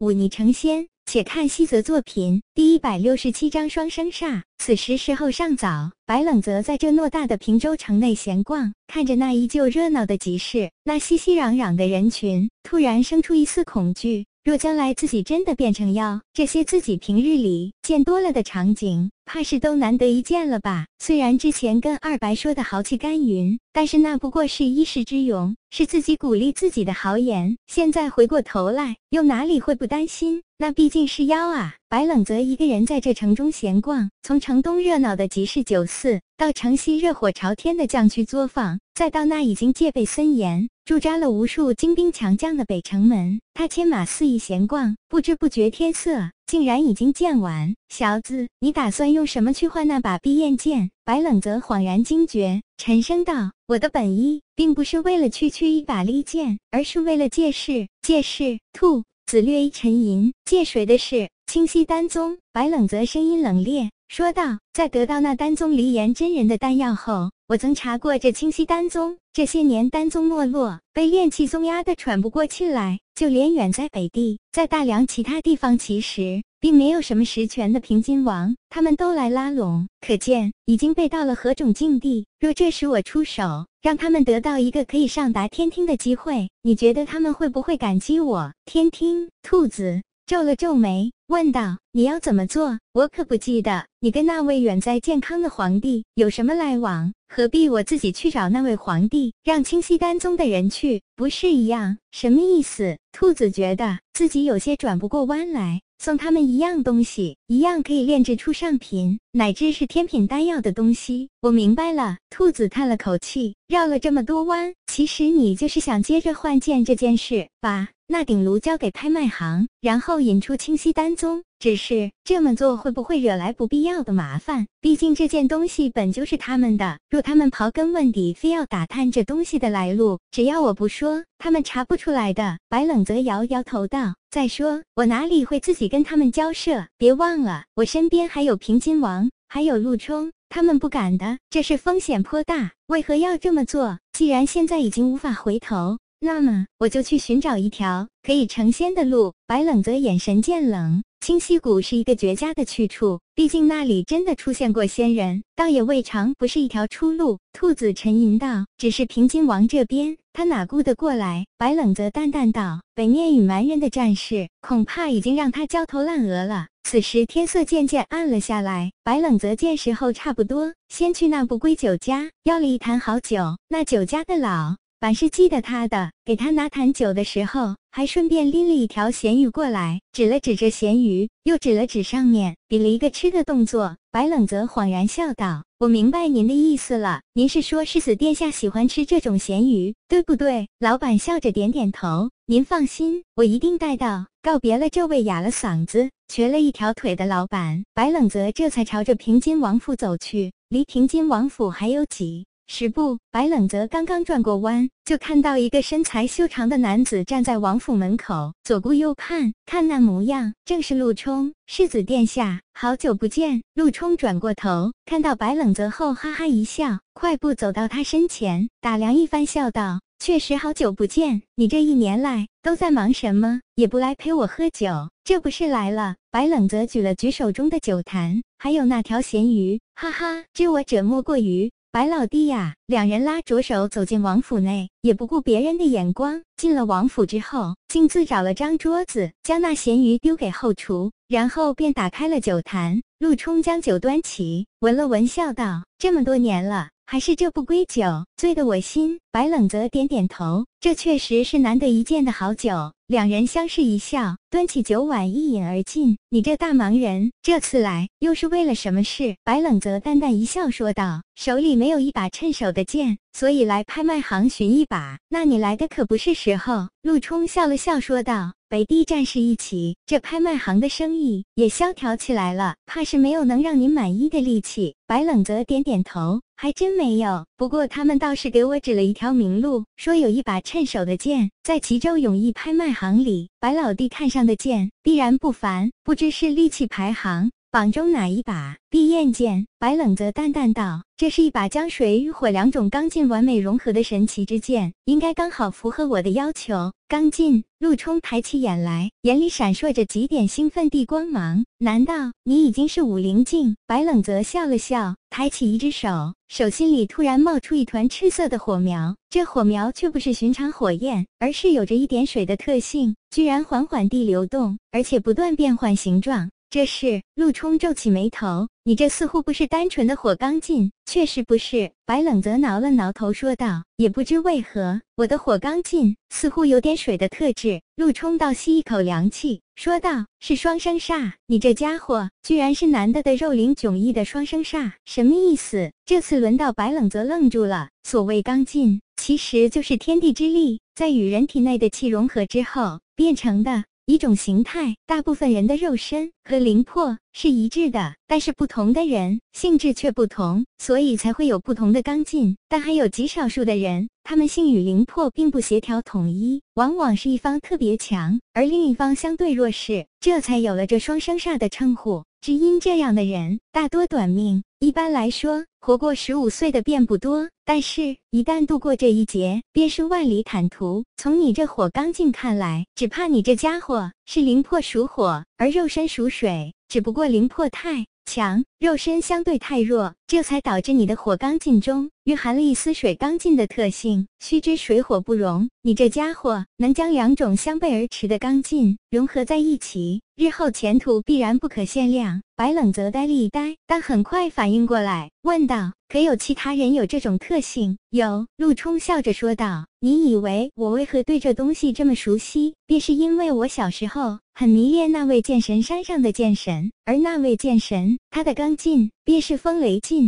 舞霓成仙。且看西泽作品第一百六十七章双生煞。此时时候尚早，白冷泽在这偌大的平州城内闲逛，看着那依旧热闹的集市，那熙熙攘攘的人群，突然生出一丝恐惧。若将来自己真的变成妖，这些自己平日里见多了的场景，怕是都难得一见了吧？虽然之前跟二白说的豪气干云，但是那不过是一时之勇，是自己鼓励自己的豪言。现在回过头来，又哪里会不担心？那毕竟是妖啊！白冷则一个人在这城中闲逛，从城东热闹的集市酒肆，到城西热火朝天的将区作坊，再到那已经戒备森严、驻扎了无数精兵强将的北城门，他牵马肆意闲逛，不知不觉天色竟然已经渐晚。小子，你打算用什么去换那把碧焰剑？白冷泽恍然惊觉，沉声道：“我的本意并不是为了区区一把利剑，而是为了借势。借势。”兔。子略一沉吟，借谁的事？清溪丹宗。白冷泽声音冷冽说道：“在得到那丹宗离岩真人的丹药后，我曾查过这清溪丹宗。这些年，丹宗没落，被炼气宗压得喘不过气来。就连远在北地，在大梁其他地方，其实并没有什么实权的平津王，他们都来拉拢。可见已经被到了何种境地。若这时我出手，让他们得到一个可以上达天听的机会，你觉得他们会不会感激我？天听兔子皱了皱眉，问道：“你要怎么做？我可不记得你跟那位远在健康的皇帝有什么来往，何必我自己去找那位皇帝，让清溪丹宗的人去，不是一样？什么意思？”兔子觉得自己有些转不过弯来。送他们一样东西，一样可以炼制出上品乃至是天品丹药的东西。我明白了。兔子叹了口气，绕了这么多弯，其实你就是想接着换剑这件事，吧那鼎炉交给拍卖行，然后引出清溪丹宗。只是这么做会不会惹来不必要的麻烦？毕竟这件东西本就是他们的。若他们刨根问底，非要打探这东西的来路，只要我不说，他们查不出来的。白冷则摇摇头道。再说，我哪里会自己跟他们交涉？别忘了，我身边还有平津王，还有陆冲，他们不敢的。这是风险颇大，为何要这么做？既然现在已经无法回头，那么我就去寻找一条可以成仙的路。白冷则眼神渐冷。清溪谷是一个绝佳的去处，毕竟那里真的出现过仙人，倒也未尝不是一条出路。兔子沉吟道：“只是平津王这边，他哪顾得过来？”白冷则淡淡道：“北面与蛮人的战事，恐怕已经让他焦头烂额了。”此时天色渐渐暗了下来，白冷则见时候差不多，先去那不归酒家要了一坛好酒。那酒家的老板是记得他的，给他拿坛酒的时候。还顺便拎了一条咸鱼过来，指了指这咸鱼，又指了指上面，比了一个吃的动作。白冷泽恍然笑道：“我明白您的意思了，您是说世子殿下喜欢吃这种咸鱼，对不对？”老板笑着点点头：“您放心，我一定带到。”告别了这位哑了嗓子、瘸了一条腿的老板，白冷泽这才朝着平津王府走去。离平津王府还有几？十步，白冷泽刚刚转过弯，就看到一个身材修长的男子站在王府门口，左顾右盼，看那模样，正是陆冲。世子殿下，好久不见。陆冲转过头，看到白冷泽后，哈哈一笑，快步走到他身前，打量一番，笑道：“确实好久不见，你这一年来都在忙什么？也不来陪我喝酒，这不是来了？”白冷泽举了举手中的酒坛，还有那条咸鱼，哈哈，知我者莫过于。白老弟呀，两人拉着手走进王府内，也不顾别人的眼光。进了王府之后，径自找了张桌子，将那咸鱼丢给后厨，然后便打开了酒坛。陆冲将酒端起，闻了闻，笑道：“这么多年了，还是这不归酒，醉得我心。”白冷则点点头，这确实是难得一见的好酒。两人相视一笑，端起酒碗一饮而尽。你这大忙人，这次来又是为了什么事？白冷则淡淡一笑，说道：“手里没有一把趁手的剑，所以来拍卖行寻一把。那你来的可不是时候。”陆冲笑了笑，说道：“北地战事一起，这拍卖行的生意也萧条起来了，怕是没有能让您满意的利器。”白冷泽点点头。还真没有，不过他们倒是给我指了一条明路，说有一把趁手的剑，在齐州永义拍卖行里。白老弟看上的剑必然不凡，不知是利器排行榜中哪一把？碧焰剑。白冷泽淡淡道：“这是一把将水与火两种刚劲完美融合的神奇之剑，应该刚好符合我的要求。”刚劲。陆冲抬起眼来，眼里闪烁着几点兴奋地光芒。难道你已经是武灵境？白冷泽笑了笑，抬起一只手，手心里突然冒出一团赤色的火苗。这火苗却不是寻常火焰，而是有着一点水的特性，居然缓缓地流动，而且不断变换形状。这是陆冲皱起眉头，你这似乎不是单纯的火刚劲，确实不是。白冷则挠了挠头，说道：“也不知为何，我的火刚劲似乎有点水的特质。”陆冲倒吸一口凉气，说道：“是双生煞，你这家伙居然是男的的肉灵迥异的双生煞，什么意思？”这次轮到白冷则愣住了。所谓刚劲，其实就是天地之力在与人体内的气融合之后变成的。一种形态，大部分人的肉身和灵魄是一致的，但是不同的人性质却不同，所以才会有不同的刚劲。但还有极少数的人，他们性与灵魄并不协调统一，往往是一方特别强，而另一方相对弱势，这才有了这双生煞的称呼。只因这样的人大多短命，一般来说。活过十五岁的并不多，但是，一旦度过这一劫，便是万里坦途。从你这火刚劲看来，只怕你这家伙是灵魄属火，而肉身属水，只不过灵魄太强，肉身相对太弱，这才导致你的火刚劲中蕴含了一丝水刚劲的特性。须知水火不容，你这家伙能将两种相背而驰的刚劲融合在一起，日后前途必然不可限量。白冷则呆了一呆，但很快反应过来，问道：“可有其他人有这种特性？”有。陆冲笑着说道：“你以为我为何对这东西这么熟悉？便是因为我小时候很迷恋那位剑神山上的剑神，而那位剑神，他的刚劲便是风雷劲。”